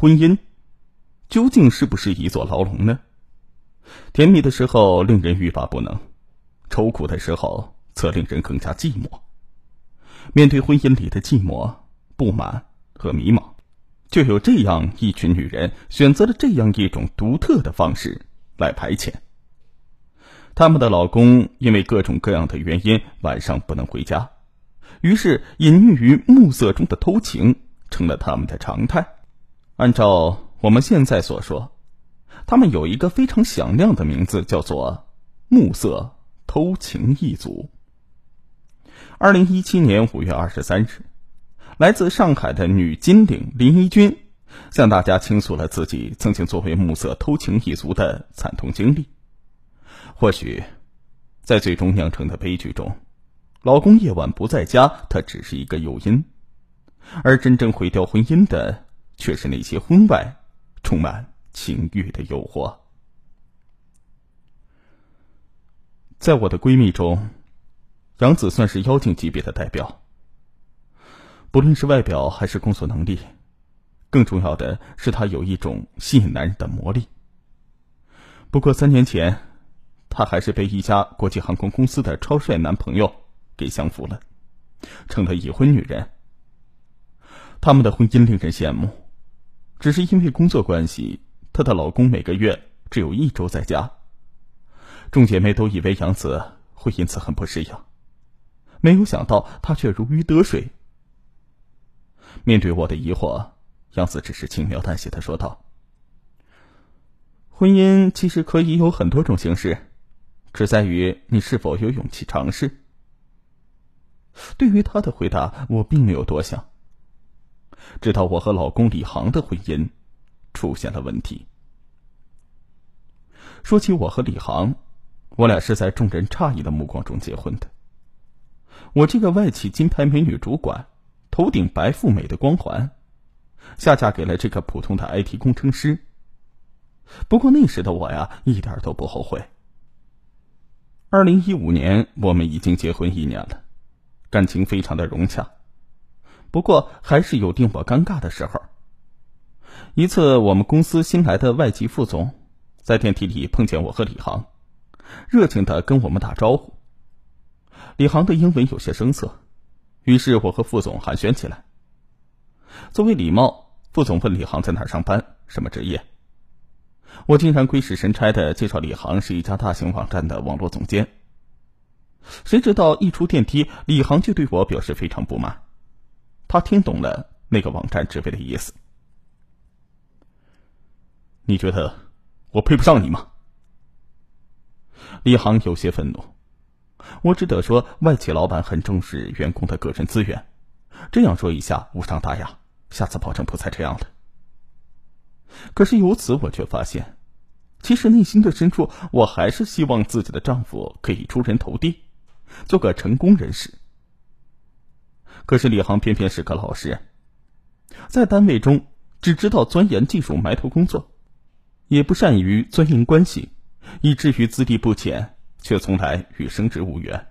婚姻究竟是不是一座牢笼呢？甜蜜的时候令人欲罢不能，愁苦的时候则令人更加寂寞。面对婚姻里的寂寞、不满和迷茫，就有这样一群女人选择了这样一种独特的方式来排遣。他们的老公因为各种各样的原因晚上不能回家，于是隐匿于暮色中的偷情成了他们的常态。按照我们现在所说，他们有一个非常响亮的名字，叫做“暮色偷情一族”。二零一七年五月二十三日，来自上海的女金领林一君向大家倾诉了自己曾经作为暮色偷情一族的惨痛经历。或许，在最终酿成的悲剧中，老公夜晚不在家，他只是一个诱因，而真正毁掉婚姻的，却是那些婚外充满情欲的诱惑。在我的闺蜜中，杨子算是妖精级别的代表。不论是外表还是工作能力，更重要的是她有一种吸引男人的魔力。不过三年前。她还是被一家国际航空公司的超帅男朋友给降服了，成了已婚女人。他们的婚姻令人羡慕，只是因为工作关系，她的老公每个月只有一周在家。众姐妹都以为杨子会因此很不适应，没有想到她却如鱼得水。面对我的疑惑，杨子只是轻描淡写的说道：“婚姻其实可以有很多种形式。”只在于你是否有勇气尝试。对于他的回答，我并没有多想。直到我和老公李航的婚姻出现了问题。说起我和李航，我俩是在众人诧异的目光中结婚的。我这个外企金牌美女主管，头顶白富美的光环，下嫁给了这个普通的 IT 工程师。不过那时的我呀，一点都不后悔。二零一五年，我们已经结婚一年了，感情非常的融洽。不过，还是有令我尴尬的时候。一次，我们公司新来的外籍副总在电梯里碰见我和李航，热情的跟我们打招呼。李航的英文有些生涩，于是我和副总寒暄起来。作为礼貌，副总问李航在哪上班，什么职业。我竟然鬼使神差的介绍李航是一家大型网站的网络总监。谁知道一出电梯，李航就对我表示非常不满。他听懂了那个网站职位的意思。你觉得我配不上你吗？李航有些愤怒。我只得说，外企老板很重视员工的个人资源，这样说一下无伤大雅，下次保证不再这样了。可是由此，我却发现，其实内心的深处，我还是希望自己的丈夫可以出人头地，做个成功人士。可是李航偏偏是个老实人，在单位中只知道钻研技术、埋头工作，也不善于钻营关系，以至于资历不浅，却从来与升职无缘。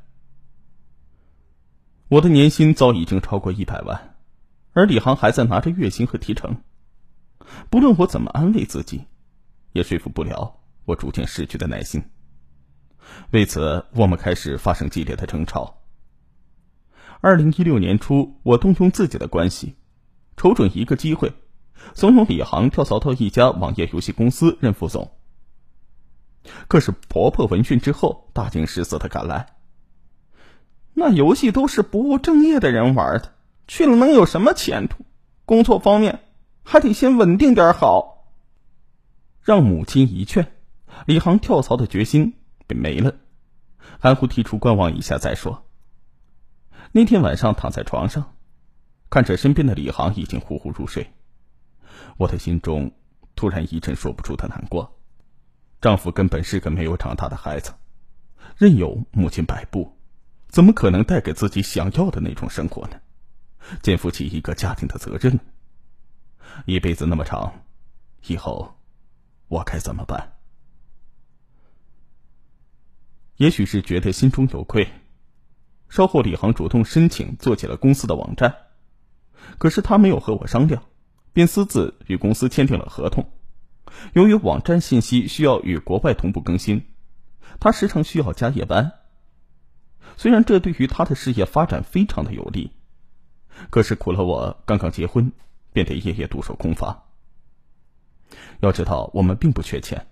我的年薪早已经超过一百万，而李航还在拿着月薪和提成。不论我怎么安慰自己，也说服不了我逐渐失去的耐心。为此，我们开始发生激烈的争吵。二零一六年初，我动用自己的关系，瞅准一个机会，怂恿李航跳槽到一家网页游戏公司任副总。可是婆婆闻讯之后，大惊失色的赶来。那游戏都是不务正业的人玩的，去了能有什么前途？工作方面。还得先稳定点好。让母亲一劝，李航跳槽的决心便没了，含糊提出观望一下再说。那天晚上躺在床上，看着身边的李航已经呼呼入睡，我的心中突然一阵说不出的难过。丈夫根本是个没有长大的孩子，任由母亲摆布，怎么可能带给自己想要的那种生活呢？肩负起一个家庭的责任。一辈子那么长，以后我该怎么办？也许是觉得心中有愧，稍后李航主动申请做起了公司的网站。可是他没有和我商量，便私自与公司签订了合同。由于网站信息需要与国外同步更新，他时常需要加夜班。虽然这对于他的事业发展非常的有利，可是苦了我刚刚结婚，便得夜夜独守空房。要知道，我们并不缺钱。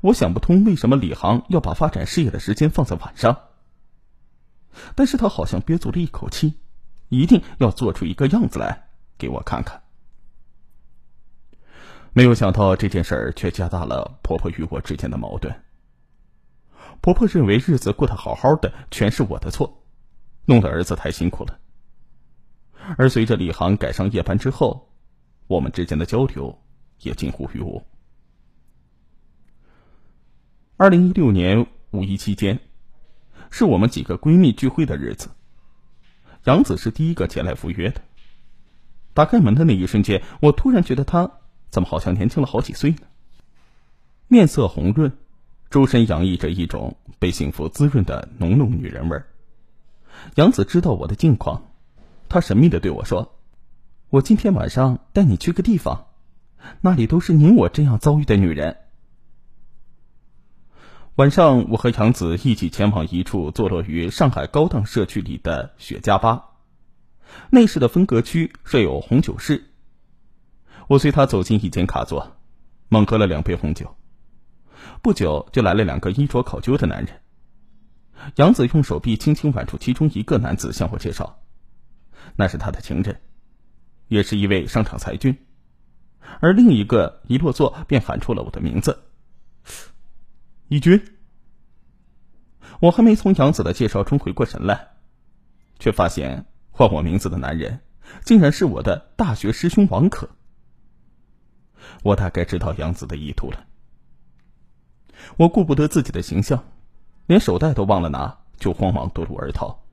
我想不通为什么李航要把发展事业的时间放在晚上。但是他好像憋足了一口气，一定要做出一个样子来给我看看。没有想到这件事儿却加大了婆婆与我之间的矛盾。婆婆认为日子过得好好的全是我的错，弄得儿子太辛苦了。而随着李航改上夜班之后，我们之间的交流也近乎于无。二零一六年五一期间，是我们几个闺蜜聚会的日子。杨子是第一个前来赴约的。打开门的那一瞬间，我突然觉得她怎么好像年轻了好几岁呢？面色红润，周身洋溢着一种被幸福滋润的浓浓女人味儿。杨子知道我的近况，她神秘的对我说：“我今天晚上带你去个地方，那里都是你我这样遭遇的女人。”晚上，我和杨子一起前往一处坐落于上海高档社区里的雪茄吧。内饰的分隔区设有红酒室。我随他走进一间卡座，猛喝了两杯红酒。不久，就来了两个衣着考究的男人。杨子用手臂轻轻挽住其中一个男子，向我介绍：“那是他的情人，也是一位商场才俊。”而另一个一落座便喊出了我的名字。义军，我还没从杨子的介绍中回过神来，却发现唤我名字的男人，竟然是我的大学师兄王可。我大概知道杨子的意图了。我顾不得自己的形象，连手袋都忘了拿，就慌忙夺路而逃。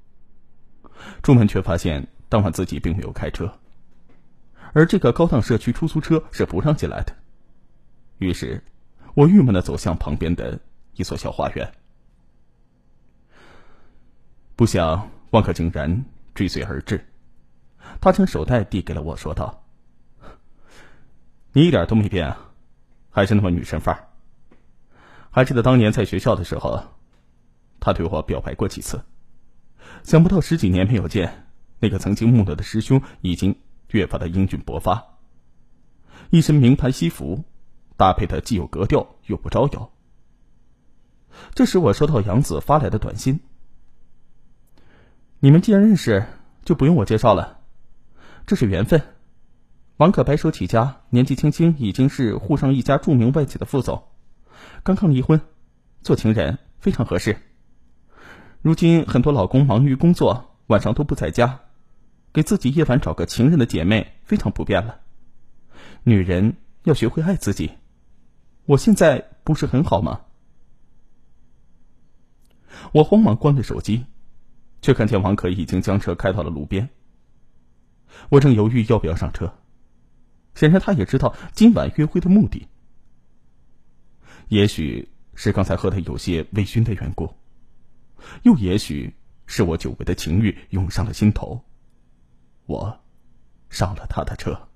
出门却发现当晚自己并没有开车，而这个高档社区出租车是不让进来的。于是，我郁闷的走向旁边的。一所小花园，不想万克竟然追随而至。他将手袋递给了我，说道：“你一点都没变啊，还是那么女神范儿。还记得当年在学校的时候，他对我表白过几次。想不到十几年没有见，那个曾经木讷的师兄已经越发的英俊勃发。一身名牌西服，搭配的既有格调又不招摇。”这时，我收到杨子发来的短信：“你们既然认识，就不用我介绍了，这是缘分。王可白手起家，年纪轻轻已经是沪上一家著名外企的副总，刚刚离婚，做情人非常合适。如今很多老公忙于工作，晚上都不在家，给自己夜晚找个情人的姐妹非常普遍了。女人要学会爱自己，我现在不是很好吗？”我慌忙关了手机，却看见王可已经将车开到了路边。我正犹豫要不要上车，显然他也知道今晚约会的目的。也许是刚才喝的有些微醺的缘故，又也许是我久违的情欲涌上了心头，我上了他的车。